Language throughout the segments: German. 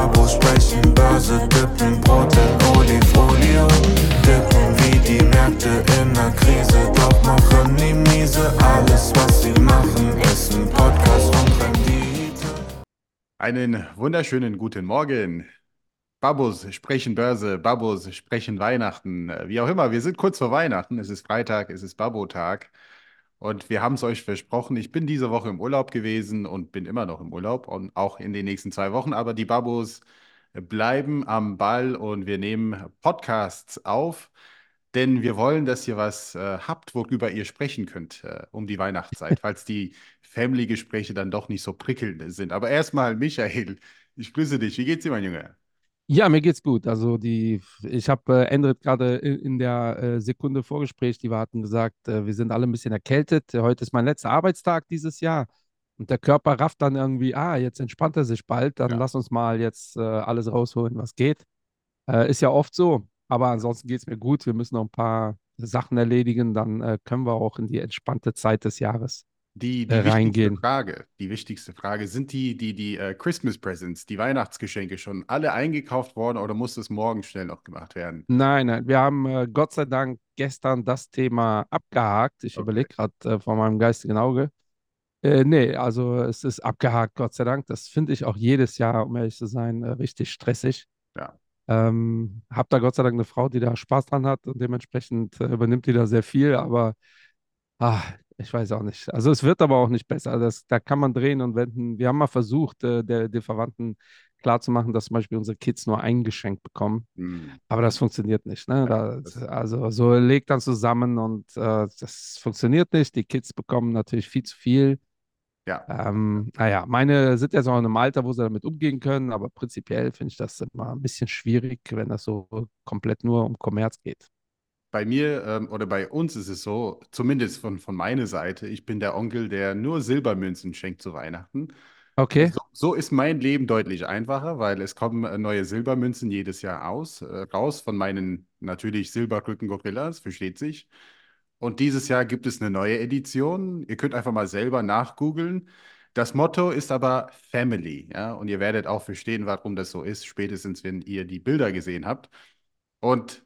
Babos sprechen Börse, dippen Brot. Dippen wie die Märkte in der Krise, doch machen die miese. Alles, was sie machen, ist ein Podcast und Rendite. Einen wunderschönen guten Morgen. Babos sprechen Börse, Babos sprechen Weihnachten, wie auch immer. Wir sind kurz vor Weihnachten. Es ist Freitag, es ist Babotag. Und wir haben es euch versprochen. Ich bin diese Woche im Urlaub gewesen und bin immer noch im Urlaub und auch in den nächsten zwei Wochen. Aber die Babos bleiben am Ball und wir nehmen Podcasts auf, denn wir wollen, dass ihr was äh, habt, worüber ihr sprechen könnt äh, um die Weihnachtszeit, falls die Family-Gespräche dann doch nicht so prickelnd sind. Aber erstmal, Michael, ich grüße dich. Wie geht's dir, mein Junge? Ja, mir geht's gut. Also die, ich habe äh, Endrit gerade in, der äh, Sekunde Vorgespräch, die wir hatten, gesagt, äh, wir sind alle ein bisschen erkältet. Heute ist mein letzter Arbeitstag dieses Jahr. Und der Körper rafft dann irgendwie, ah, jetzt entspannt er sich bald, dann Ja. lass uns mal jetzt äh, alles rausholen, was geht. Äh, ist ja oft so. Aber ansonsten geht's mir gut. Wir müssen noch ein paar Sachen erledigen, dann äh, können wir auch in die entspannte Zeit des Jahres. Die, die Äh, wichtigste reingehen. Frage, die wichtigste Frage, sind die, die, die äh, Christmas Presents, die Weihnachtsgeschenke schon alle eingekauft worden oder muss das morgen schnell noch gemacht werden? Nein, nein, wir haben äh, Gott sei Dank gestern das Thema abgehakt. Ich Okay. überlege gerade äh, vor meinem geistigen Auge. Äh, nee, also es ist abgehakt, Gott sei Dank. Das finde ich auch jedes Jahr, um ehrlich zu sein, äh, richtig stressig. Ja. Ähm, hab da Gott sei Dank eine Frau, die da Spaß dran hat und dementsprechend äh, übernimmt die da sehr viel, aber ah, ich weiß auch nicht. Also es wird aber auch nicht besser. Das, da kann man drehen und wenden. Wir haben mal versucht, äh, der, den Verwandten klarzumachen, dass zum Beispiel unsere Kids nur ein Geschenk bekommen. Hm. Aber das funktioniert nicht. Ne? Da, also so legt dann zusammen und äh, das funktioniert nicht. Die Kids bekommen natürlich viel zu viel. Ja. Ähm, naja, meine sind jetzt auch in einem Alter, wo sie damit umgehen können, aber prinzipiell finde ich das immer ein bisschen schwierig, wenn das so komplett nur um Kommerz geht. Bei mir ähm, oder bei uns ist es so, zumindest von, von meiner Seite, ich bin der Onkel, der nur Silbermünzen schenkt zu Weihnachten. Okay, So, so ist mein Leben deutlich einfacher, weil es kommen äh, neue Silbermünzen jedes Jahr aus, äh, raus von meinen natürlich Silberrücken-Gorillas, versteht sich. Und dieses Jahr gibt es eine neue Edition. Ihr könnt einfach mal selber nachgoogeln. Das Motto ist aber Family, ja, und ihr werdet auch verstehen, warum das so ist, spätestens wenn ihr die Bilder gesehen habt. Und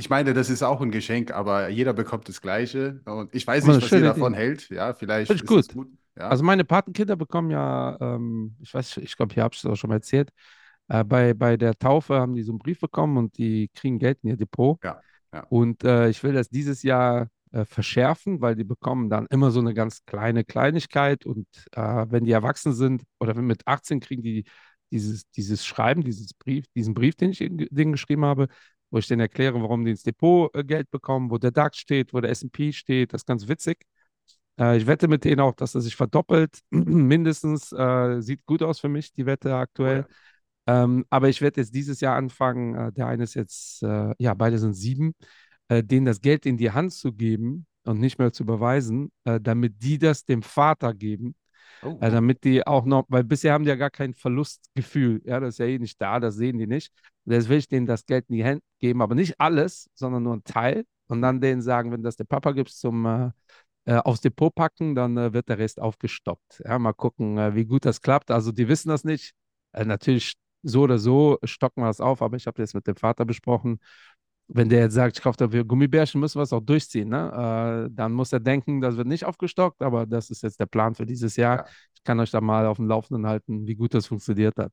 ich meine, das ist auch ein Geschenk, aber jeder bekommt das Gleiche. Und ich weiß nicht, was ihr davon Idee. hält. Ja, vielleicht ist gut. gut. Ja, also meine Patenkinder bekommen ja, ähm, ich weiß, ich glaube, hier habe ich es auch schon mal erzählt, äh, bei, bei der Taufe haben die so einen Brief bekommen und die kriegen Geld in ihr Depot. ja, ja. Und äh, ich will das dieses Jahr äh, verschärfen, weil die bekommen dann immer so eine ganz kleine Kleinigkeit. Und äh, wenn die erwachsen sind oder wenn mit 18 kriegen die dieses, dieses Schreiben, dieses Brief, diesen Brief, den ich denen geschrieben habe, wo ich denen erkläre, warum die ins Depot äh, Geld bekommen, wo der DAX steht, wo der S&P steht. Das ist ganz witzig. Äh, ich wette mit denen auch, dass er sich verdoppelt. Mindestens äh, sieht gut aus für mich, die Wette aktuell. Ähm, aber ich werde jetzt dieses Jahr anfangen, äh, der eine ist jetzt, äh, ja, beide sind sieben, äh, denen das Geld in die Hand zu geben und nicht mehr zu überweisen, äh, damit die das dem Vater geben, Oh, äh, damit die auch noch, weil bisher haben die ja gar kein Verlustgefühl, ja, das ist ja eh nicht da, das sehen die nicht. Jetzt will ich denen das Geld in die Hand geben, aber nicht alles, sondern nur ein Teil und dann denen sagen, wenn das der Papa gibt zum äh, äh, aufs Depot packen, dann äh, wird der Rest aufgestockt. Ja, mal gucken, äh, wie gut das klappt. Also die wissen das nicht. Äh, natürlich so oder so stocken wir das auf, aber ich habe das mit dem Vater besprochen. Wenn der jetzt sagt, ich kaufe dafür Gummibärchen, müssen wir es auch durchziehen. Ne? Äh, dann muss er denken, das wird nicht aufgestockt, aber das ist jetzt der Plan für dieses Jahr. Ja. Ich kann euch da mal auf dem Laufenden halten, wie gut das funktioniert hat.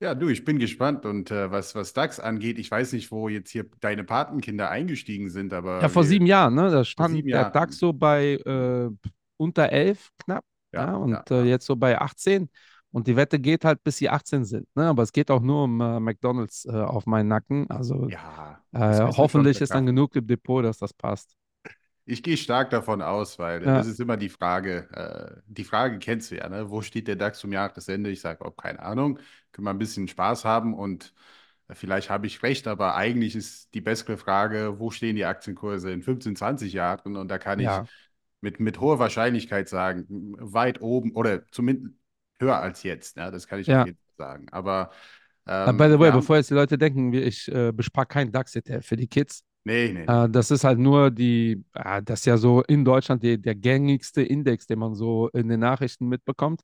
Ja, du, ich bin gespannt. Und äh, was, was DAX angeht, ich weiß nicht, wo jetzt hier deine Patenkinder eingestiegen sind, aber Ja, vor wir- sieben Jahren, ne? Da stand der. DAX so bei äh, unter 11 knapp. Ja, Ja, und äh, ja. jetzt so bei 18. Und die Wette geht halt, bis sie 18 sind. Ne? Aber es geht auch nur um äh, McDonalds äh, auf meinen Nacken. Also Ja, äh, hoffentlich ist dann genug im Depot, dass das passt. Ich gehe stark davon aus, weil Ja. das ist immer die Frage. Äh, die Frage kennst du ja, ne? Wo steht der DAX zum Jahresende? Ich sage, oh, keine Ahnung. Können wir ein bisschen Spaß haben und äh, vielleicht habe ich recht, aber eigentlich ist die bessere Frage, wo stehen die Aktienkurse in 15, 20 Jahren? Und da kann ich Ja, mit, mit hoher Wahrscheinlichkeit sagen, weit oben oder zumindest höher als jetzt. Ja, das kann ich Ja. auf jeden Fall sagen. Aber Äh, ähm, by the way, wir haben- bevor jetzt die Leute denken, ich äh, bespare keinen DAX-ETF für die Kids. Nee, nee. Äh, das ist halt nur die, äh, das ist ja so in Deutschland die, der gängigste Index, den man so in den Nachrichten mitbekommt.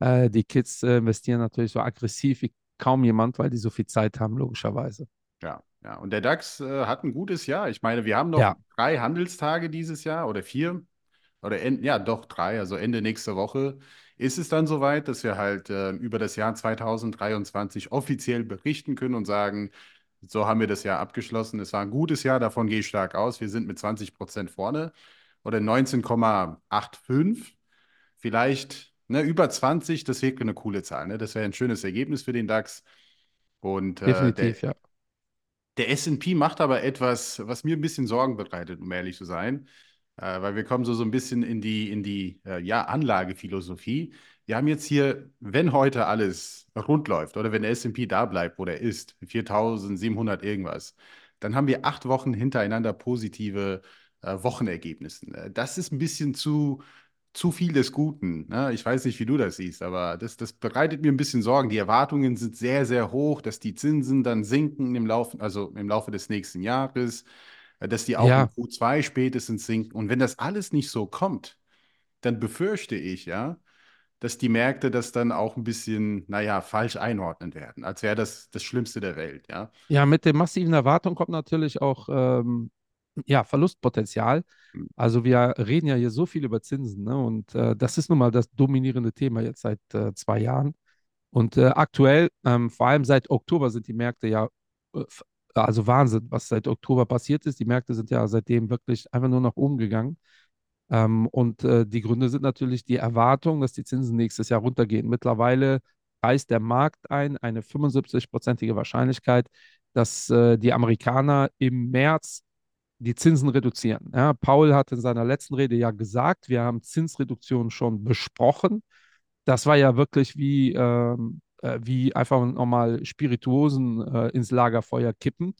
Äh, die Kids äh, investieren natürlich so aggressiv wie kaum jemand, weil die so viel Zeit haben, logischerweise. Ja, ja. Und der DAX äh, hat ein gutes Jahr. Ich meine, wir haben noch Ja, drei Handelstage dieses Jahr oder vier. Oder en- ja, doch drei, also Ende nächster Woche ist es dann soweit, dass wir halt äh, über das Jahr 2023 offiziell berichten können und sagen, so haben wir das Jahr abgeschlossen. Es war ein gutes Jahr, davon gehe ich stark aus. Wir sind mit 20 Prozent vorne oder 19,85. Vielleicht ne, über 20, das wäre eine coole Zahl. Ne? Das wäre ein schönes Ergebnis für den DAX. Und äh, der, definitiv, ja. der S&P macht aber etwas, was mir ein bisschen Sorgen bereitet, um ehrlich zu sein, äh, weil wir kommen so, so ein bisschen in die, in die äh, ja, Anlagephilosophie. Wir haben jetzt hier, wenn heute alles rund läuft oder wenn der S&P da bleibt, wo der ist, 4.700 irgendwas, dann haben wir acht Wochen hintereinander positive äh, Wochenergebnisse. Äh, Das ist ein bisschen zu, zu viel des Guten. Ne? Ich weiß nicht, wie du das siehst, aber das, das bereitet mir ein bisschen Sorgen. Die Erwartungen sind sehr, sehr hoch, dass die Zinsen dann sinken im Laufe, also im Laufe des nächsten Jahres, dass die auch Ja, Q2 spätestens sinken. Und wenn das alles nicht so kommt, dann befürchte ich, ja, dass die Märkte das dann auch ein bisschen, naja, falsch einordnen werden, als wäre das das Schlimmste der Welt, ja. ja, mit den massiven Erwartungen kommt natürlich auch ähm, ja, Verlustpotenzial. Hm, Also wir reden ja hier so viel über Zinsen, ne? Und äh, das ist nun mal das dominierende Thema jetzt seit äh, zwei Jahren. Und äh, aktuell, ähm, vor allem seit Oktober, sind die Märkte ja, äh, also Wahnsinn, was seit Oktober passiert ist. Die Märkte sind ja seitdem wirklich einfach nur nach oben gegangen. Ähm, und äh, die Gründe sind natürlich die Erwartung, dass die Zinsen nächstes Jahr runtergehen. Mittlerweile preist der Markt ein, eine 75-prozentige Wahrscheinlichkeit, dass äh, die Amerikaner im März die Zinsen reduzieren. Ja, Paul hat in seiner letzten Rede ja gesagt, wir haben Zinsreduktionen schon besprochen. Das war ja wirklich wie, ähm, äh, wie einfach nochmal Spirituosen äh, ins Lagerfeuer kippen.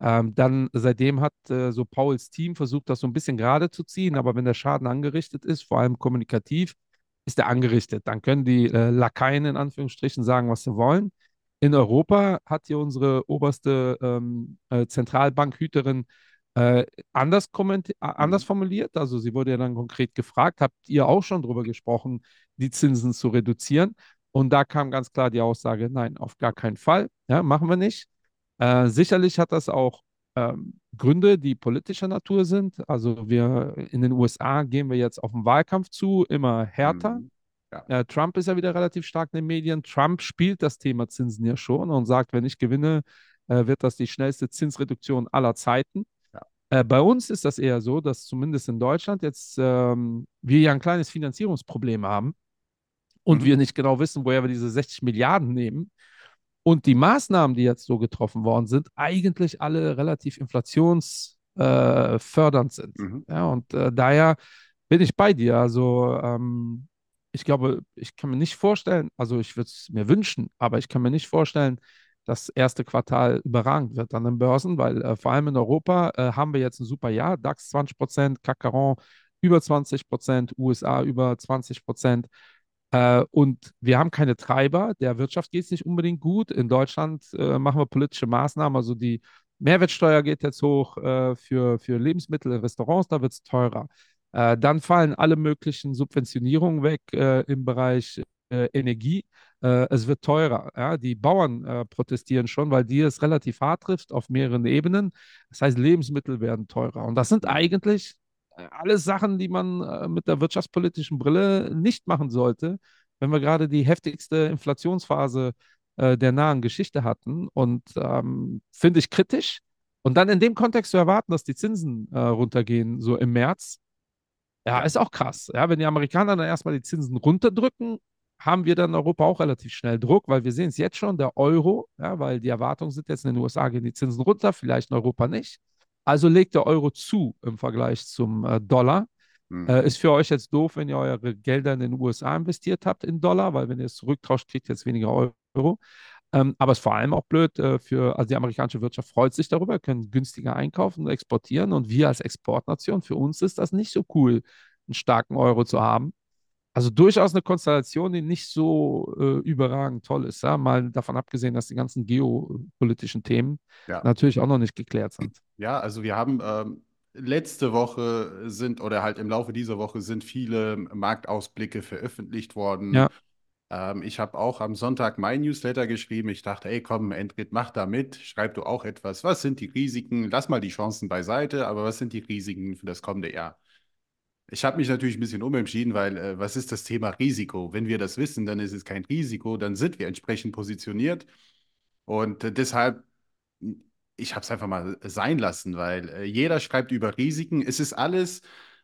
Ähm, dann seitdem hat äh, so Pauls Team versucht, das so ein bisschen gerade zu ziehen, aber wenn der Schaden angerichtet ist, vor allem kommunikativ, ist er angerichtet. Dann können die äh, Lakaien in Anführungsstrichen sagen, was sie wollen. In Europa hat hier unsere oberste ähm, äh, Zentralbankhüterin äh, anders, anders hm, formuliert. Also sie wurde ja dann konkret gefragt, habt ihr auch schon darüber gesprochen, die Zinsen zu reduzieren? Und da kam ganz klar die Aussage, nein, auf gar keinen Fall, ja, machen wir nicht. Äh, sicherlich hat das auch ähm, Gründe, die politischer Natur sind. Also wir in den USA gehen wir jetzt auf den Wahlkampf zu, immer härter. hm, ja, Äh, Trump ist ja wieder relativ stark in den Medien. Trump spielt das Thema Zinsen ja schon und sagt, wenn ich gewinne, äh, wird das die schnellste Zinsreduktion aller Zeiten. Äh, bei uns ist das eher so, dass zumindest in Deutschland jetzt ähm, wir ja ein kleines Finanzierungsproblem haben und mhm, wir nicht genau wissen, woher wir diese 60 Milliarden nehmen. Und die Maßnahmen, die jetzt so getroffen worden sind, eigentlich alle relativ inflationsfördernd äh, sind. mhm, Ja, und äh, daher bin ich bei dir. Also ähm, ich glaube, ich kann mir nicht vorstellen, also ich würde es mir wünschen, aber ich kann mir nicht vorstellen, das erste Quartal überragend wird an den Börsen, weil äh, vor allem in Europa äh, haben wir jetzt ein super Jahr, DAX 20 Prozent, CAC 40 über 20 Prozent, USA über 20 Prozent. Äh, und wir haben keine Treiber. Der Wirtschaft geht es nicht unbedingt gut. In Deutschland äh, machen wir politische Maßnahmen. Also die Mehrwertsteuer geht jetzt hoch äh, für, für Lebensmittel Restaurants, da wird es teurer. Äh, dann fallen alle möglichen Subventionierungen weg äh, im Bereich äh, Energie. Es wird teurer. Ja? Die Bauern protestieren schon, weil die es relativ hart trifft auf mehreren Ebenen. Das heißt, Lebensmittel werden teurer. Und das sind eigentlich alles Sachen, die man äh, mit der wirtschaftspolitischen Brille nicht machen sollte, wenn wir gerade die heftigste Inflationsphase äh, der nahen Geschichte hatten. Und ähm, finde ich kritisch. Und dann in dem Kontext zu erwarten, dass die Zinsen äh, runtergehen, so im März, ja, ist auch krass. Ja, wenn die Amerikaner dann erstmal die Zinsen runterdrücken, haben wir dann in Europa auch relativ schnell Druck, weil wir sehen es jetzt schon, der Euro, ja, weil die Erwartungen sind jetzt in den USA gehen die Zinsen runter, vielleicht in Europa nicht. Also legt der Euro zu im Vergleich zum äh, Dollar. hm, Äh, ist für euch jetzt doof, wenn ihr eure Gelder in den USA investiert habt in Dollar, weil wenn ihr es zurücktauscht, kriegt ihr jetzt weniger Euro. Ähm, aber es ist vor allem auch blöd äh, für, also die amerikanische Wirtschaft freut sich darüber, können günstiger einkaufen und exportieren. Und wir als Exportnation, für uns ist das nicht so cool, einen starken Euro zu haben. Also durchaus eine Konstellation, die nicht so äh, überragend toll ist. Ja? Mal davon abgesehen, dass die ganzen geopolitischen Themen ja. natürlich auch noch nicht geklärt sind. Ja, also wir haben ähm, letzte Woche sind oder halt im Laufe dieser Woche sind viele Marktausblicke veröffentlicht worden. Ja, Ähm, ich habe auch am Sonntag mein Newsletter geschrieben. Ich dachte, ey, komm, Endrit, mach da mit. Schreib du auch etwas. Was sind die Risiken? Lass mal die Chancen beiseite, aber was sind die Risiken für das kommende Jahr? Ich habe mich natürlich ein bisschen umentschieden, weil äh, was ist das Thema Risiko? Wenn wir das wissen, dann ist es kein Risiko, dann sind wir entsprechend positioniert. Und äh, deshalb, ich habe es einfach mal sein lassen, weil äh, jeder schreibt über Risiken. Es ist alles,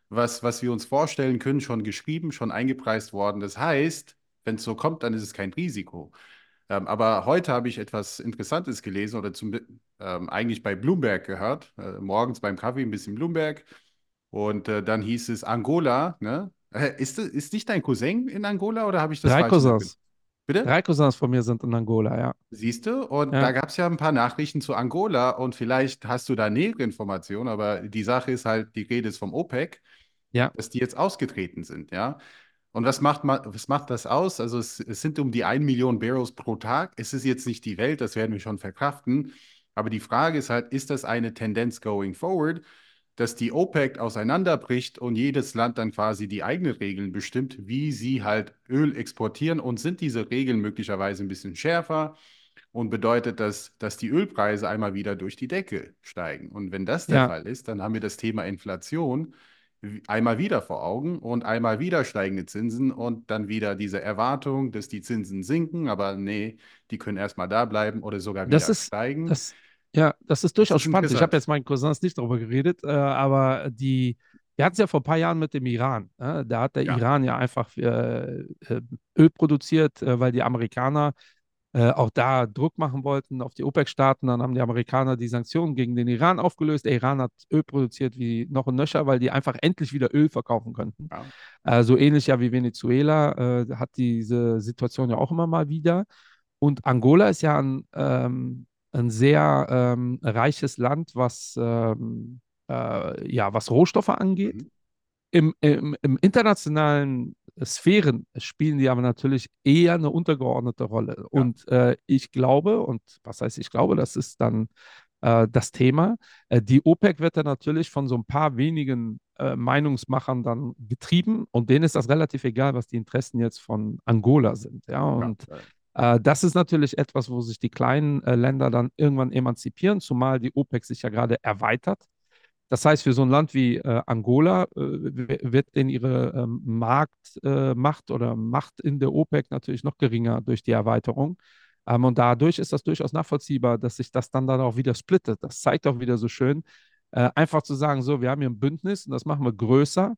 was, was wir uns vorstellen können, schon geschrieben, schon eingepreist worden. Das heißt, wenn es so kommt, dann ist es kein Risiko. Ähm, aber heute habe ich etwas Interessantes gelesen oder zum, ähm, eigentlich bei Bloomberg gehört. Äh, morgens beim Kaffee ein bisschen Bloomberg. Und äh, dann hieß es Angola, ne? Äh, ist, ist nicht dein Cousin in Angola oder habe ich das Drei falsch Cousins. Bitte? Drei Cousins von mir sind in Angola, ja. Siehst du? Und Ja. da gab es ja ein paar Nachrichten zu Angola und vielleicht hast du da nähere Informationen, aber die Sache ist halt, die Rede ist vom OPEC, Ja. dass die jetzt ausgetreten sind, ja. Und was macht, ma- was macht das aus? Also es, es sind um die 1 Million Barrels pro Tag. Es ist jetzt nicht die Welt, das werden wir schon verkraften. Aber die Frage ist halt, ist das eine Tendenz going forward, dass die OPEC auseinanderbricht und jedes Land dann quasi die eigenen Regeln bestimmt, wie sie halt Öl exportieren und sind diese Regeln möglicherweise ein bisschen schärfer und bedeutet das, dass die Ölpreise einmal wieder durch die Decke steigen. Und wenn das der Ja. Fall ist, dann haben wir das Thema Inflation einmal wieder vor Augen und einmal wieder steigende Zinsen und dann wieder diese Erwartung, dass die Zinsen sinken, aber nee, die können erstmal da bleiben oder sogar wieder Das ist, steigen. das, ja, das ist durchaus ist spannend. Ich habe interessant. jetzt meinen Cousins nicht darüber geredet, äh, aber die, wir hatten es ja vor ein paar Jahren mit dem Iran. Äh, da hat der Ja. Iran ja einfach äh, äh, Öl produziert, äh, weil die Amerikaner äh, auch da Druck machen wollten auf die OPEC-Staaten. Dann haben die Amerikaner die Sanktionen gegen den Iran aufgelöst. Der Iran hat Öl produziert wie noch ein Nöcher, weil die einfach endlich wieder Öl verkaufen könnten. Ja. So ähnlich ja wie Venezuela hat diese Situation ja auch immer mal wieder. Und Angola ist ja ein, ähm, ein sehr ähm, reiches Land, was, ähm, äh, ja, was Rohstoffe angeht. Mhm. Im, im, Im internationalen Sphären spielen die aber natürlich eher eine untergeordnete Rolle. Und äh, ich glaube, und was heißt ich glaube, das ist dann äh, das Thema, äh, die OPEC wird dann natürlich von so ein paar wenigen äh, Meinungsmachern dann getrieben und denen ist das relativ egal, was die Interessen jetzt von Angola sind. Ja, und Ja. Äh, das ist natürlich etwas, wo sich die kleinen äh, Länder dann irgendwann emanzipieren, zumal die OPEC sich ja gerade erweitert. Das heißt, für so ein Land wie äh, Angola äh, wird denn ihre ähm, Marktmacht äh, oder Macht in der OPEC natürlich noch geringer durch die Erweiterung. Ähm, und dadurch ist das durchaus nachvollziehbar, dass sich das dann, dann auch wieder splittet. Das zeigt auch wieder so schön, äh, einfach zu sagen, so, wir haben hier ein Bündnis und das machen wir größer.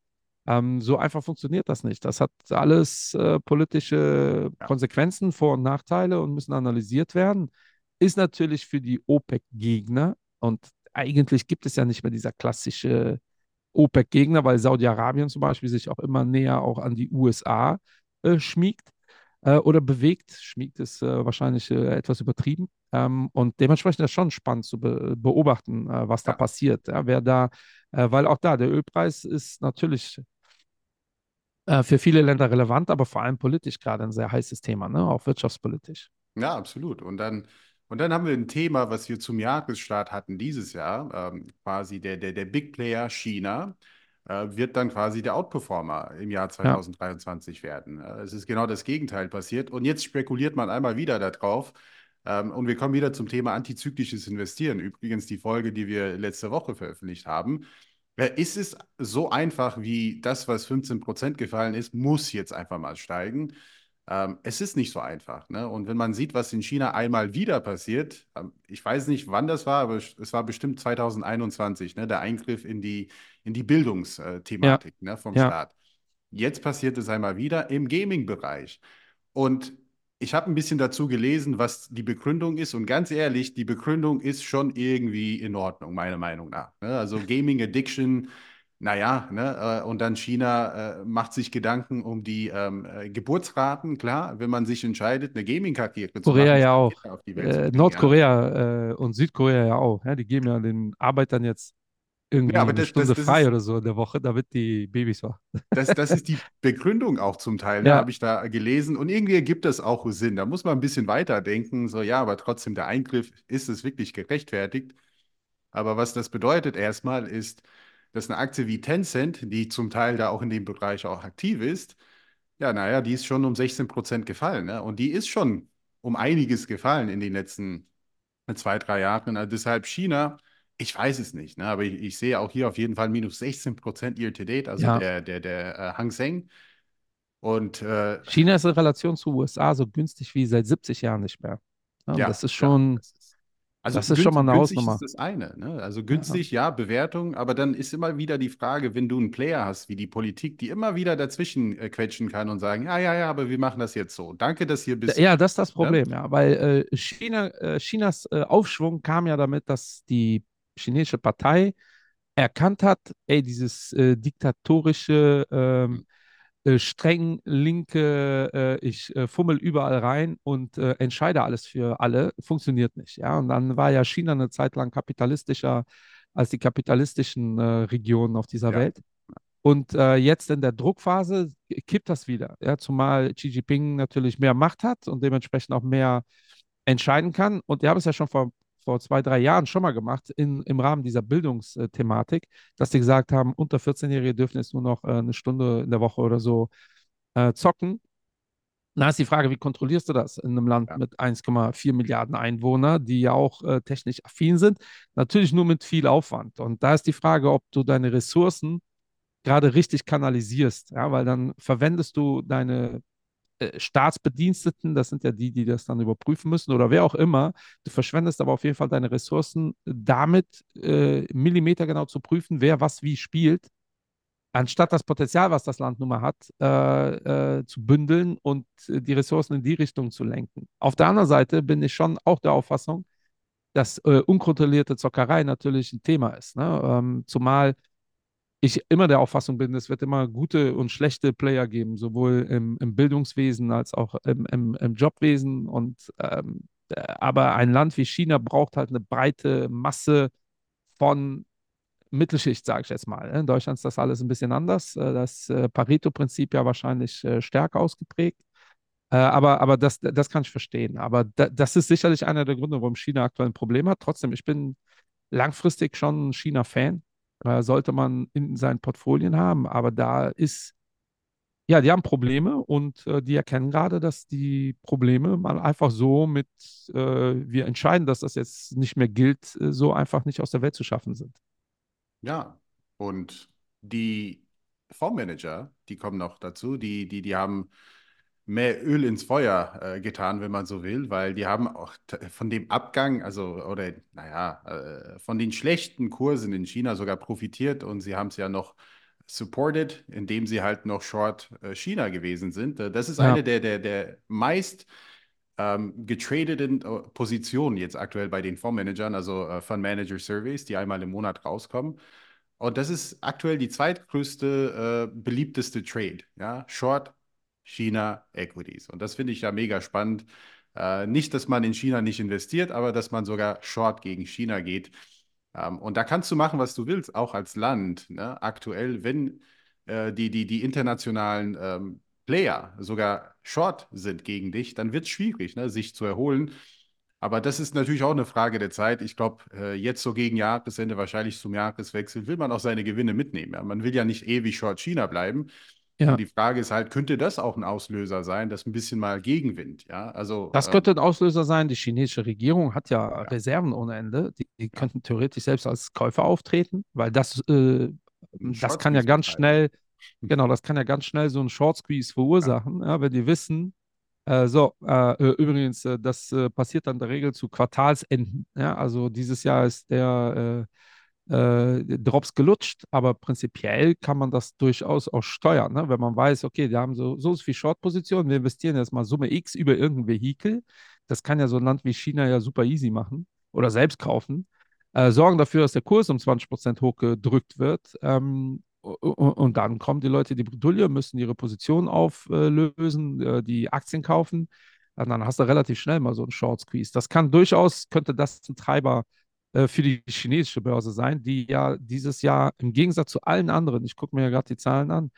Ähm, so einfach funktioniert das nicht. Das hat alles äh, politische. Konsequenzen, Vor- und Nachteile und müssen analysiert werden. Ist natürlich für die OPEC-Gegner und eigentlich gibt es ja nicht mehr dieser klassische OPEC-Gegner, weil Saudi-Arabien zum Beispiel sich auch immer näher auch an die USA äh, schmiegt äh, oder bewegt. Schmiegt ist äh, wahrscheinlich äh, etwas übertrieben. Ähm, und dementsprechend ist es schon spannend zu be beobachten, äh, was da Ja. passiert. Ja, wer da, äh, weil auch da der Ölpreis ist natürlich äh, für viele Länder relevant, aber vor allem politisch gerade ein sehr heißes Thema, ne? auch wirtschaftspolitisch. Ja, absolut. Und dann, und dann haben wir ein Thema, was wir zum Jahresstart hatten dieses Jahr. Ähm, quasi der, der, der Big Player China äh, wird dann quasi der Outperformer im Jahr 2023 werden. Äh, es ist genau das Gegenteil passiert. Und jetzt spekuliert man einmal wieder darauf. Ähm, und wir kommen wieder zum Thema antizyklisches Investieren. Übrigens die Folge, die wir letzte Woche veröffentlicht haben. Äh, Ist es so einfach wie das, was 15% gefallen ist, muss jetzt einfach mal steigen? Ähm, es ist nicht so einfach. Ne? Und wenn man sieht, was in China einmal wieder passiert, ähm, ich weiß nicht, wann das war, aber es war bestimmt 2021, ne? der Eingriff in die, in die Bildungsthematik ne? vom Ja. Staat. Jetzt passiert es einmal wieder im Gaming-Bereich. Und ich habe ein bisschen dazu gelesen, was die Begründung ist. Und ganz ehrlich, die Begründung ist schon irgendwie in Ordnung, meiner Meinung nach. Ne? Also Gaming Addiction, naja, ne? äh, Und dann China äh, macht sich Gedanken um die ähm, äh, Geburtsraten. Klar, wenn man sich entscheidet, eine Gaming-Karriere zu Korea machen, ja auch. Kinder auf die Welt zu Äh. Nordkorea äh, und Südkorea ja auch. Ja? Die geben ja den Arbeitern jetzt irgendwie Ja, aber eine das, das, Stunde das frei ist, oder so in der Woche, damit die Babys war. Das, das ist die Begründung auch zum Teil, ne, Ja. habe ich da gelesen. Und irgendwie ergibt das auch Sinn. Da muss man ein bisschen weiterdenken. So, ja, aber trotzdem, der Eingriff, ist es wirklich gerechtfertigt? Aber was das bedeutet erstmal ist, dass eine Aktie wie Tencent, die zum Teil da auch in dem Bereich auch aktiv ist, Ja, naja, die ist schon um 16 Prozent gefallen. Ne? Und die ist schon um einiges gefallen in den letzten zwei, drei Jahren. Also deshalb China, ich weiß es nicht, ne? aber ich, ich sehe auch hier auf jeden Fall minus 16 Prozent year to date, also Ja, der, der, der äh, Hang Seng. Und äh, China ist in Relation zu USA so günstig wie seit 70 Jahren nicht mehr. Ja, ja, das ist ja, schon, das ist. Also das ist schon mal eine günstig ist Hausnummer. das eine. Ne? Also Ja. günstig, ja, Bewertung, aber dann ist immer wieder die Frage, wenn du einen Player hast wie die Politik, die immer wieder dazwischen äh, quetschen kann und sagen, ja, ja, ja, aber wir machen das jetzt so. Danke, dass ihr bis. Ja, das ist das? Problem, ja, weil äh, China, äh, Chinas äh, Aufschwung kam ja damit, dass die chinesische Partei erkannt hat, ey, dieses äh, diktatorische, ähm, äh, streng linke, äh, ich äh, fummel überall rein und äh, entscheide alles für alle, funktioniert nicht, ja. Und dann war ja China eine Zeit lang kapitalistischer als die kapitalistischen äh, Regionen auf dieser Ja, Welt. Und jetzt in der Druckphase kippt das wieder, ja, zumal Xi Jinping natürlich mehr Macht hat und dementsprechend auch mehr entscheiden kann. Und die haben es ja schon vor, vor zwei, drei Jahren schon mal gemacht in, im Rahmen dieser Bildungsthematik, dass die gesagt haben, unter 14-Jährige dürfen jetzt nur noch äh, eine Stunde in der Woche oder so äh, zocken. Da ist die Frage, wie kontrollierst du das in einem Land ja. mit 1,4 Milliarden Einwohnern, die ja auch äh, technisch affin sind? Natürlich nur mit viel Aufwand. Und da ist die Frage, ob du deine Ressourcen gerade richtig kanalisierst, ja, weil dann verwendest du deine äh, Staatsbediensteten, das sind ja die, die das dann überprüfen müssen oder wer auch immer, du verschwendest aber auf jeden Fall deine Ressourcen damit, äh, millimetergenau zu prüfen, wer was wie spielt, anstatt das Potenzial, was das Land nun mal hat, äh, äh, zu bündeln und äh, die Ressourcen in die Richtung zu lenken. Auf der anderen Seite bin ich schon auch der Auffassung, dass äh, unkontrollierte Zockerei natürlich ein Thema ist. Ne? Ähm, zumal ich immer der Auffassung bin, es wird immer gute und schlechte Player geben, sowohl im, im Bildungswesen als auch im, im, im Jobwesen. Und ähm, äh, aber ein Land wie China braucht halt eine breite Masse von Mittelschicht, sage ich jetzt mal. In Deutschland ist das alles ein bisschen anders. Äh, Das äh, Pareto-Prinzip ja wahrscheinlich stärker ausgeprägt. Aber, aber das, das kann ich verstehen. Aber da, das ist sicherlich einer der Gründe, warum China aktuell ein Problem hat. Trotzdem, ich bin langfristig schon China-Fan. Äh, sollte man in seinen Portfolien haben. Aber da ist, ja, die haben Probleme und äh, die erkennen gerade, dass die Probleme mal einfach so mit, äh, wir entscheiden, dass das jetzt nicht mehr gilt, äh, so einfach nicht aus der Welt zu schaffen sind. Ja, und die Fondsmanager, die kommen noch dazu, die, die, die haben mehr Öl ins Feuer äh, getan, wenn man so will, weil die haben auch von dem Abgang, also, oder naja, äh, von den schlechten Kursen in China sogar profitiert und sie haben es ja noch supported, indem sie halt noch Short äh, China gewesen sind. Äh, das ist Ja, eine der, der, der meist ähm, getradeten äh, Positionen jetzt aktuell bei den Fondsmanagern, also äh, Fund Manager Surveys, die einmal im Monat rauskommen. Und das ist aktuell die zweitgrößte, beliebteste Trade, ja, Short China Equities. Und das finde ich ja mega spannend. Äh, nicht, dass man in China nicht investiert, aber dass man sogar Short gegen China geht. Ähm, und da kannst du machen, was du willst, auch als Land. Ne? Aktuell, wenn äh, die, die, die internationalen ähm, Player sogar Short sind gegen dich, dann wird es schwierig, ne, sich zu erholen. Aber das ist natürlich auch eine Frage der Zeit. Ich glaube, äh, jetzt so gegen Jahresende, wahrscheinlich zum Jahreswechsel, will man auch seine Gewinne mitnehmen. Ja? Man will ja nicht ewig Short China bleiben. Und ja. die Frage ist halt, könnte das auch ein Auslöser sein, dass ein bisschen mal Gegenwind, ja? Also, Das ähm, könnte ein Auslöser sein. Die chinesische Regierung hat ja ja, Reserven ohne Ende. Die, die ja, könnten theoretisch selbst als Käufer auftreten, weil das, äh, das kann ja ganz schnell, genau, das kann ja ganz schnell so einen Short Squeeze verursachen, ja, wenn die wissen, äh, so, äh, äh, übrigens, äh, das äh, passiert dann in der Regel zu Quartalsenden. Ja, also dieses Jahr ist der äh, Drops gelutscht, aber prinzipiell kann man das durchaus auch steuern, ne? Wenn man weiß, okay, die haben so, so viel Short-Positionen, wir investieren jetzt mal Summe X über irgendein Vehikel. Das kann ja so ein Land wie China ja super easy machen oder selbst kaufen. Äh, sorgen dafür, dass der Kurs um 20% hochgedrückt wird. Ähm, und dann kommen die Leute die Bredouille, müssen ihre Position auflösen, äh, die Aktien kaufen. Und dann hast du relativ schnell mal so einen Short Squeeze. Das kann durchaus, könnte das ein Treiber äh, für die chinesische Börse sein, die ja dieses Jahr im Gegensatz zu allen anderen, ich gucke mir ja gerade die Zahlen an,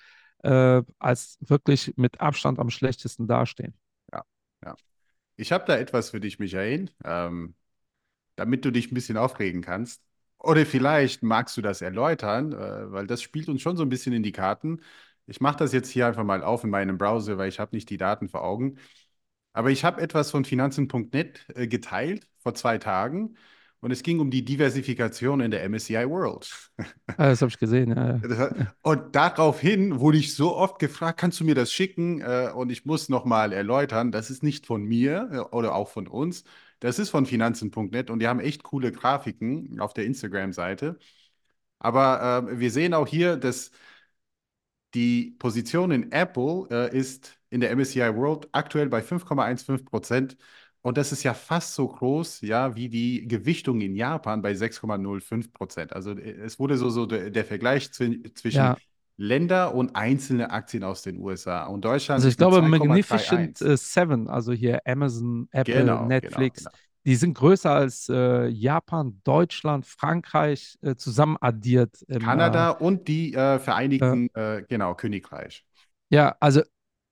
äh, als wirklich mit Abstand am schlechtesten dastehen. Ja, ja. Ich habe da etwas für dich, Michael, ähm, damit du dich ein bisschen aufregen kannst. Oder vielleicht magst du das erläutern, äh, weil das spielt uns schon so ein bisschen in die Karten. Ich mache das jetzt hier einfach mal auf in meinem Browser, weil ich habe nicht die Daten vor Augen. Aber ich habe etwas von Finanzen.net äh, geteilt vor zwei Tagen und es ging um die Diversifikation in der MSCI World. Ah, das habe ich gesehen. Ja. Und daraufhin wurde ich so oft gefragt, kannst du mir das schicken? Äh, Und ich muss nochmal erläutern, das ist nicht von mir äh, oder auch von uns. Das ist von Finanzen.net und die haben echt coole Grafiken auf der Instagram-Seite. Aber äh, wir sehen auch hier, dass die Position in Apple äh, ist in der MSCI World aktuell bei 5,15 Prozent. Und das ist ja fast so groß, ja, wie die Gewichtung in Japan bei 6,05 Prozent. Also äh, es wurde so, so der, der Vergleich zwi zwischen Ja. Länder und einzelne Aktien aus den USA. Und Deutschland Also ich glaube, Magnificent 2,31. äh, Seven, also hier Amazon, Apple, Genau, genau, Netflix, genau. die sind größer als äh, Japan, Deutschland, Frankreich äh, zusammen addiert. Im, Kanada äh, und die äh, Vereinigten, äh, genau, Königreich. Ja, also,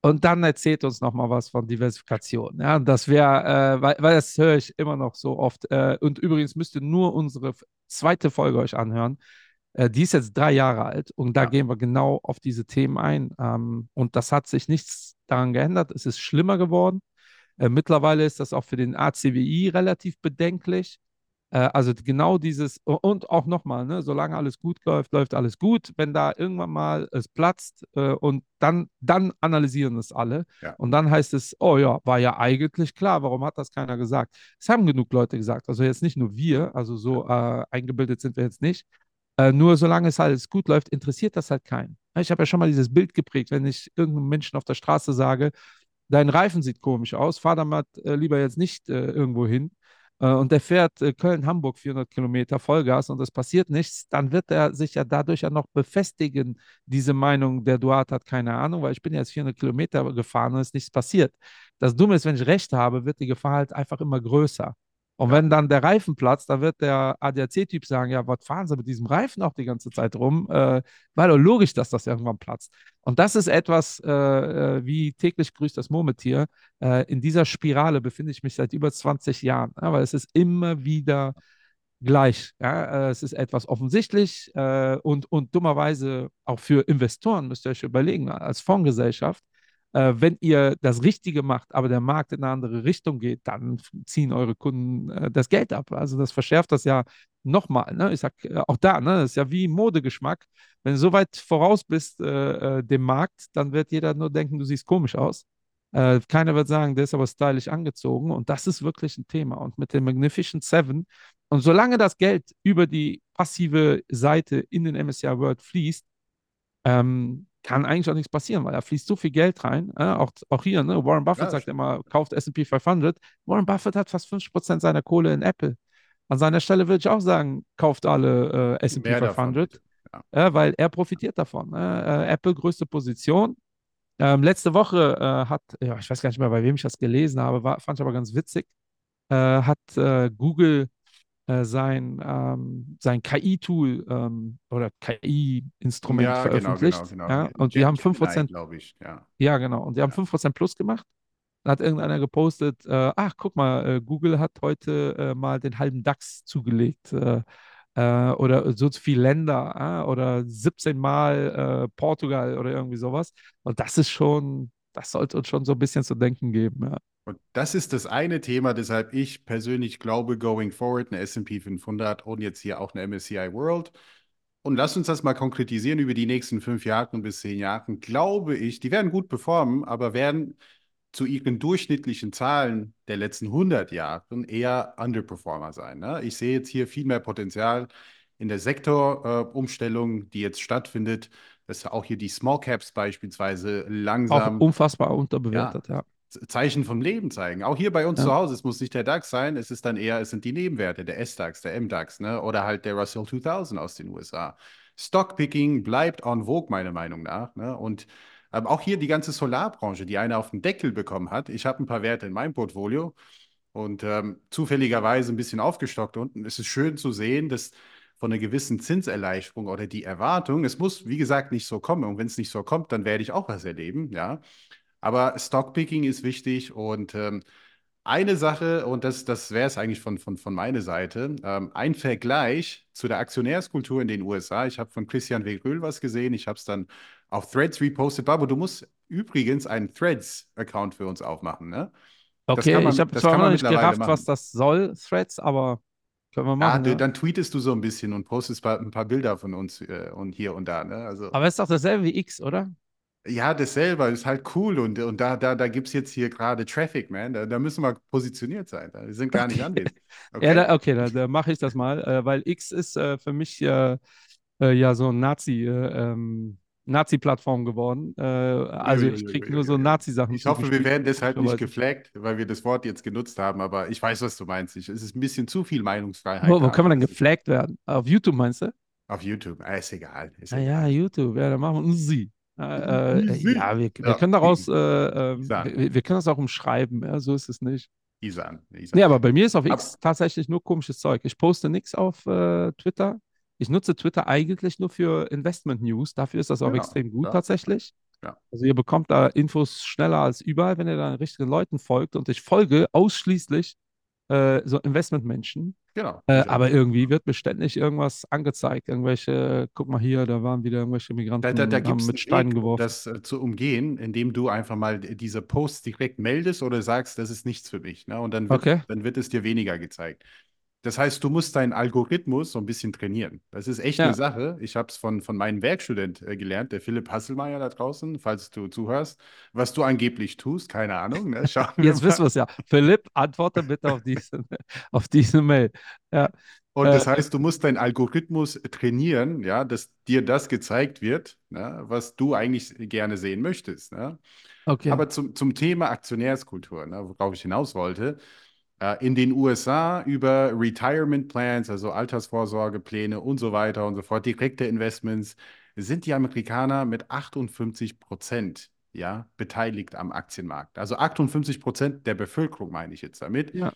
und dann erzählt uns noch mal was von Diversifikation. Ja, das wäre, äh, weil, weil das höre ich immer noch so oft. Äh, und übrigens müsst ihr nur unsere zweite Folge euch anhören. Äh, die ist jetzt drei Jahre alt und da Ja. gehen wir genau auf diese Themen ein. Ähm, und das hat sich nichts daran geändert. Es ist schlimmer geworden. Äh, mittlerweile ist das auch für den ACWI relativ bedenklich. Äh, also genau dieses, und auch nochmal, ne, solange alles gut läuft, läuft alles gut. Wenn da irgendwann mal es platzt äh, und dann, dann analysieren es alle. Ja. Und dann heißt es, oh ja, war ja eigentlich klar, warum hat das keiner gesagt? Es haben genug Leute gesagt. Also jetzt nicht nur wir, also so äh, eingebildet sind wir jetzt nicht. Äh, nur solange es alles gut läuft, interessiert das halt keinen. Ich habe ja schon mal dieses Bild geprägt, wenn ich irgendeinem Menschen auf der Straße sage, dein Reifen sieht komisch aus, fahr da mal äh, lieber jetzt nicht äh, irgendwo hin. Äh, und der fährt äh, Köln-Hamburg 400 Kilometer Vollgas und es passiert nichts, dann wird er sich ja dadurch ja noch befestigen, diese Meinung, der Duat hat keine Ahnung, weil ich bin jetzt 400 Kilometer gefahren und es ist nichts passiert. Das Dumme ist, wenn ich recht habe, wird die Gefahr halt einfach immer größer. Und wenn dann der Reifen platzt, dann wird der ADAC-Typ sagen, ja, was fahren Sie mit diesem Reifen auch die ganze Zeit rum? Äh, war doch logisch, dass das irgendwann platzt. Und das ist etwas, äh, äh, wie täglich grüßt das Murmeltier. Äh, in dieser Spirale befinde ich mich seit über 20 Jahren, ja, weil es ist immer wieder gleich. Ja? Äh, es ist etwas offensichtlich äh, und, und dummerweise auch für Investoren müsst ihr euch überlegen, als Fondsgesellschaft, äh, wenn ihr das Richtige macht, aber der Markt in eine andere Richtung geht, dann ziehen eure Kunden äh, das Geld ab. Also das verschärft das ja nochmal. Ne? Ich sag äh, auch da, ne? das ist ja wie Modegeschmack. Wenn du so weit voraus bist äh, äh, dem Markt, dann wird jeder nur denken, du siehst komisch aus. Äh, keiner wird sagen, der ist aber stylisch angezogen. Und das ist wirklich ein Thema. Und mit dem Magnificent Seven, und solange das Geld über die passive Seite in den MSCI World fließt, ähm, kann eigentlich auch nichts passieren, weil da fließt so viel Geld rein. Äh, auch, auch hier, ne? Warren Buffett Ja, sagt immer, kauft SP 500. Warren Buffett hat fast 50% seiner Kohle in Apple. An seiner Stelle würde ich auch sagen, kauft alle äh, SP Mehr davon, 500, bitte. Ja. äh, weil er profitiert davon. Ne? Äh, Apple größte Position. Ähm, letzte Woche äh, hat, ja, ich weiß gar nicht mehr, bei wem ich das gelesen habe, war, fand ich aber ganz witzig, äh, hat Google äh, sein, ähm, sein KI-Tool ähm, oder KI-Instrument Ja, genau, veröffentlicht. genau, genau. Ja, und die Gem- haben Gemini, 5%, glaube ich. Ja. ja, genau, und die haben 5% plus gemacht. Da hat irgendeiner gepostet, äh, ach, guck mal, äh, Google hat heute äh, mal den halben DAX zugelegt. Äh, oder so viele Länder äh, oder 17 Mal Portugal oder irgendwie sowas. Und das ist schon, das sollte uns schon so ein bisschen zu denken geben. Ja. Und das ist das eine Thema, deshalb ich persönlich glaube, going forward, eine S&P 500 und jetzt hier auch eine MSCI World. Und lass uns das mal konkretisieren über die nächsten fünf Jahre bis zehn Jahre. Glaube ich, die werden gut performen, aber werden zu ihren durchschnittlichen Zahlen der letzten 100 Jahre eher Underperformer sein. Ne? Ich sehe jetzt hier viel mehr Potenzial in der Sektorumstellung, die jetzt stattfindet, dass auch hier die Small Caps beispielsweise Auch langsam unfassbar unterbewertet, ja. Zeichen vom Leben zeigen. Auch hier bei uns Ja. zu Hause, es muss nicht der DAX sein, es ist dann eher, es sind die Nebenwerte, der S-DAX, der M-DAX, ne? oder halt der Russell 2000 aus den USA. Stockpicking bleibt en vogue, meiner Meinung nach. Ne? Und ähm, auch hier die ganze Solarbranche, die eine auf den Deckel bekommen hat. Ich habe ein paar Werte in meinem Portfolio und ähm, zufälligerweise ein bisschen aufgestockt unten. Es ist schön zu sehen, dass von einer gewissen Zinserleichterung oder die Erwartung, es muss, wie gesagt, nicht so kommen. Und wenn es nicht so kommt, dann werde ich auch was erleben, ja. Aber Stockpicking ist wichtig und ähm, eine Sache, und das, das wäre es eigentlich von, von, von meiner Seite, ähm, ein Vergleich zu der Aktionärskultur in den USA. Ich habe von Christian W. Röhl was gesehen, ich habe es dann auf Threads repostet. Babo, du musst übrigens einen Threads-Account für uns aufmachen, ne? Okay, man, ich habe zwar noch nicht gerafft, machen. was das soll, Threads, aber können wir machen, du, ja. dann tweetest du so ein bisschen und postest ein paar Bilder von uns äh, und hier und da, ne? Also, Aber es ist doch dasselbe wie X, oder? Ja, das selber ist halt cool und, und da, da, da gibt es jetzt hier gerade Traffic, man. Da, da müssen wir positioniert sein. Wir sind gar nicht anwesend. Ja, Okay? da, okay, da, da mache ich das mal, äh, weil X ist äh, für mich äh, äh, ja so ein Nazi, äh, ähm, Nazi-Plattform geworden. Äh, also ich kriege nur so. Nazi-Sachen Ich hoffe, wir werden deshalb nicht geflaggt, weil wir das Wort jetzt genutzt haben, aber ich weiß, was du meinst. Ich, es ist ein bisschen zu viel Meinungsfreiheit. Wo, wo können wir denn geflaggt werden? Auf YouTube meinst du? Auf YouTube. Ah, ist egal. Ist Ah egal. ja, YouTube, ja, dann machen wir uns sie. Äh, äh, Sie. ja, wir, wir Ja, können daraus, äh, ähm, wir, wir können das auch umschreiben, ja, so ist es nicht. Isan. Isan. Nee, aber bei mir ist auf X tatsächlich nur komisches Zeug. Ich poste nichts auf äh, Twitter. Ich nutze Twitter eigentlich nur für Investment-News. Dafür ist das auch Genau, extrem gut ja. tatsächlich. Also ihr bekommt da Infos schneller als überall, wenn ihr da richtigen Leuten folgt. Und ich folge ausschließlich äh, so Investmentmenschen. Genau. Äh, Isan. aber irgendwie wird mir ständig irgendwas angezeigt. Irgendwelche, guck mal hier, da waren wieder irgendwelche Migranten, Da, da, da haben gibt es mit Steinen geworfen. das äh, zu umgehen, indem du einfach mal diese Posts direkt meldest oder sagst, das ist nichts für mich. Ne? Und dann wird, Okay. dann wird es dir weniger gezeigt. Das heißt, du musst deinen Algorithmus so ein bisschen trainieren. Das ist echt Ja. eine Sache. Ich habe es von, von meinem Werkstudent äh, gelernt, der Philipp Hasselmeier da draußen, falls du zuhörst. Was du angeblich tust, keine Ahnung. Ne? Wir Jetzt mal. wissen wir es ja. Philipp, antworte bitte auf diese, auf diese Mail. Ja. Und Äh, das heißt, du musst deinen Algorithmus trainieren, ja, dass dir das gezeigt wird, ne, was du eigentlich gerne sehen möchtest. Ne? Okay. Aber zum, zum Thema Aktionärskultur, ne, worauf ich hinaus wollte, äh, in den USA über Retirement Plans, also Altersvorsorgepläne und so weiter und so fort, direkte Investments, sind die Amerikaner mit 58 Prozent ja, beteiligt am Aktienmarkt. Also 58 Prozent der Bevölkerung meine ich jetzt damit. Ja.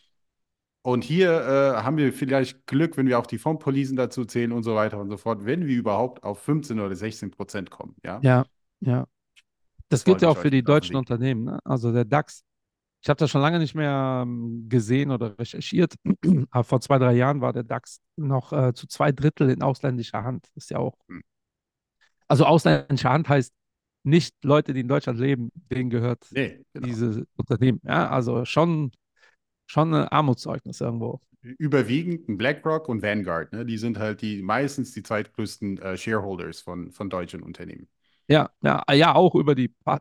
Und hier äh, haben wir vielleicht Glück, wenn wir auch die Fondspolisen dazu zählen und so weiter und so fort, wenn wir überhaupt auf 15 oder 16 Prozent kommen. Ja, Ja, ja. Das Das gilt ja auch für die deutschen Unternehmen. Ne? Also der DAX. Ich habe das schon lange nicht mehr ähm, gesehen oder recherchiert, aber vor zwei, drei Jahren war der DAX noch äh, zu zwei Drittel in ausländischer Hand. Das ist ja auch. Hm. Also ausländische Hand heißt nicht Leute, die in Deutschland leben, denen gehört nee, genau. dieses Unternehmen. Ja, also schon, schon ein Armutszeugnis irgendwo. Überwiegend ein BlackRock und Vanguard, ne? Die sind halt die meistens die zweitgrößten äh, Shareholders von, von deutschen Unternehmen. Ja, ja, ja, auch über die pa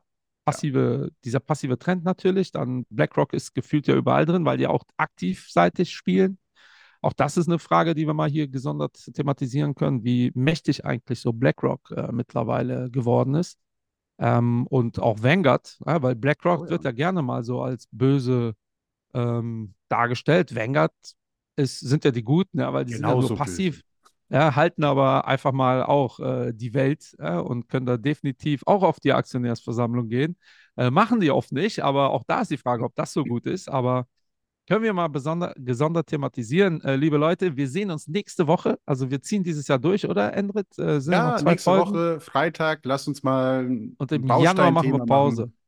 passive, dieser passive Trend natürlich. Dann BlackRock ist gefühlt ja überall drin, weil die auch aktivseitig spielen. Auch das ist eine Frage, die wir mal hier gesondert thematisieren können, wie mächtig eigentlich so BlackRock äh, mittlerweile geworden ist. Ähm, und auch Vanguard, ja, weil BlackRock Oh ja. wird ja gerne mal so als böse ähm, dargestellt. Vanguard ist, sind ja die Guten, ja, weil die sind ja Genauso nur passiv. böse. Ja, halten aber einfach mal auch äh, die Welt ja, und können da definitiv auch auf die Aktionärsversammlung gehen. Äh, machen die oft nicht, aber auch da ist die Frage, ob das so gut ist. Aber können wir mal besonder, gesondert thematisieren. Äh, liebe Leute, wir sehen uns nächste Woche. Also wir ziehen dieses Jahr durch, oder, Endrit? Äh, ja nächste Folgen. Woche, Freitag, lass uns mal ein Und im Januar machen wir Pause. machen.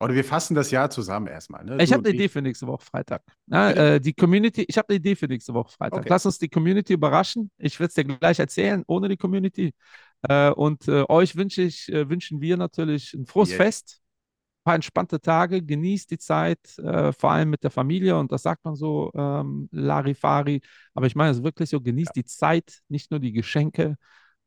Oder wir fassen das Jahr zusammen erstmal. Ne? Ich habe eine Idee ich. für nächste Woche Freitag. Ja, Bitte? äh, die Community, ich habe eine Idee für nächste Woche Freitag. Okay. Lass uns die Community überraschen. Ich werde es dir gleich erzählen, ohne die Community. Äh, und äh, euch wünsche ich, äh, wünschen wir natürlich ein frohes Yes. Fest, ein paar entspannte Tage, genießt die Zeit, äh, vor allem mit der Familie. Und das sagt man so, ähm, Larifari. Aber ich meine es wirklich so, genießt die Zeit, nicht nur die Geschenke.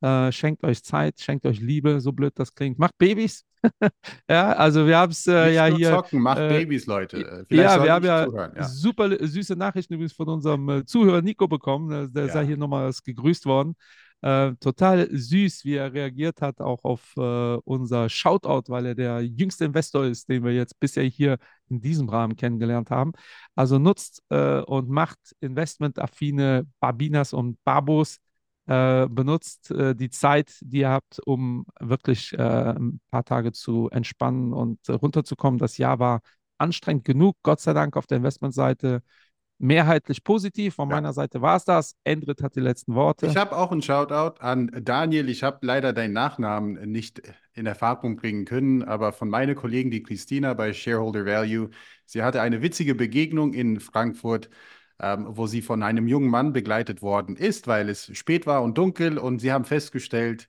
Äh, schenkt euch Zeit, schenkt euch Liebe, so blöd das klingt. Macht Babys. ja, also wir haben es äh, ja hier. zocken, macht äh, Babys, Leute. Vielleicht Ja, wir haben ja zuhören. Ja. super süße Nachrichten übrigens von unserem äh, Zuhörer Nico bekommen. Äh, Der Ja. sei hier nochmals gegrüßt worden. Äh, total süß, wie er reagiert hat, auch auf äh, unser Shoutout, weil er der jüngste Investor ist, den wir jetzt bisher hier in diesem Rahmen kennengelernt haben. Also nutzt äh, und macht investmentaffine Babinas und Babos. Äh, benutzt äh, die Zeit, die ihr habt, um wirklich äh, ein paar Tage zu entspannen und äh, runterzukommen. Das Jahr war anstrengend genug, Gott sei Dank auf der Investmentseite. Mehrheitlich positiv. Von Ja. meiner Seite war es das. Endrit hat die letzten Worte. Ich habe auch einen Shoutout an Daniel. Ich habe leider deinen Nachnamen nicht in Erfahrung bringen können, aber von meiner Kollegin, die Christina bei Shareholder Value, sie hatte eine witzige Begegnung in Frankfurt, ähm, wo sie von einem jungen Mann begleitet worden ist, weil es spät war und dunkel und sie haben festgestellt,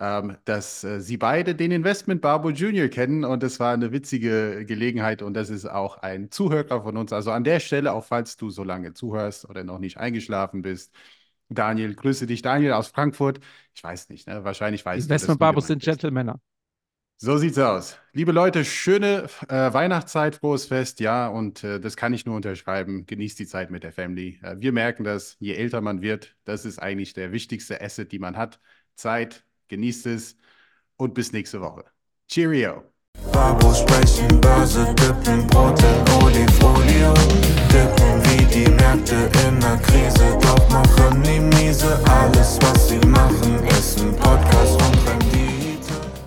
ähm, dass äh, sie beide den Investment Barbo Jr. kennen und das war eine witzige Gelegenheit und das ist auch ein Zuhörer von uns. Also an der Stelle, auch falls du so lange zuhörst oder noch nicht eingeschlafen bist, Daniel, grüße dich, Daniel aus Frankfurt. Ich weiß nicht, ne? wahrscheinlich weißt Investment du, Barbos sind Gentlemänner. So sieht's aus. Liebe Leute, schöne äh, Weihnachtszeit, frohes Fest, ja, und äh, das kann ich nur unterschreiben. Genießt die Zeit mit der Family. Äh, wir merken das, je älter man wird, das ist eigentlich der wichtigste Asset, die man hat. Zeit, genießt es und bis nächste Woche. Cheerio! Babo sprechen, Börse dippen, Brot in Olifolio. Dippen wie die Märkte in der Krise, doch machen die miese. Alles, was sie machen, ist ein Podcast.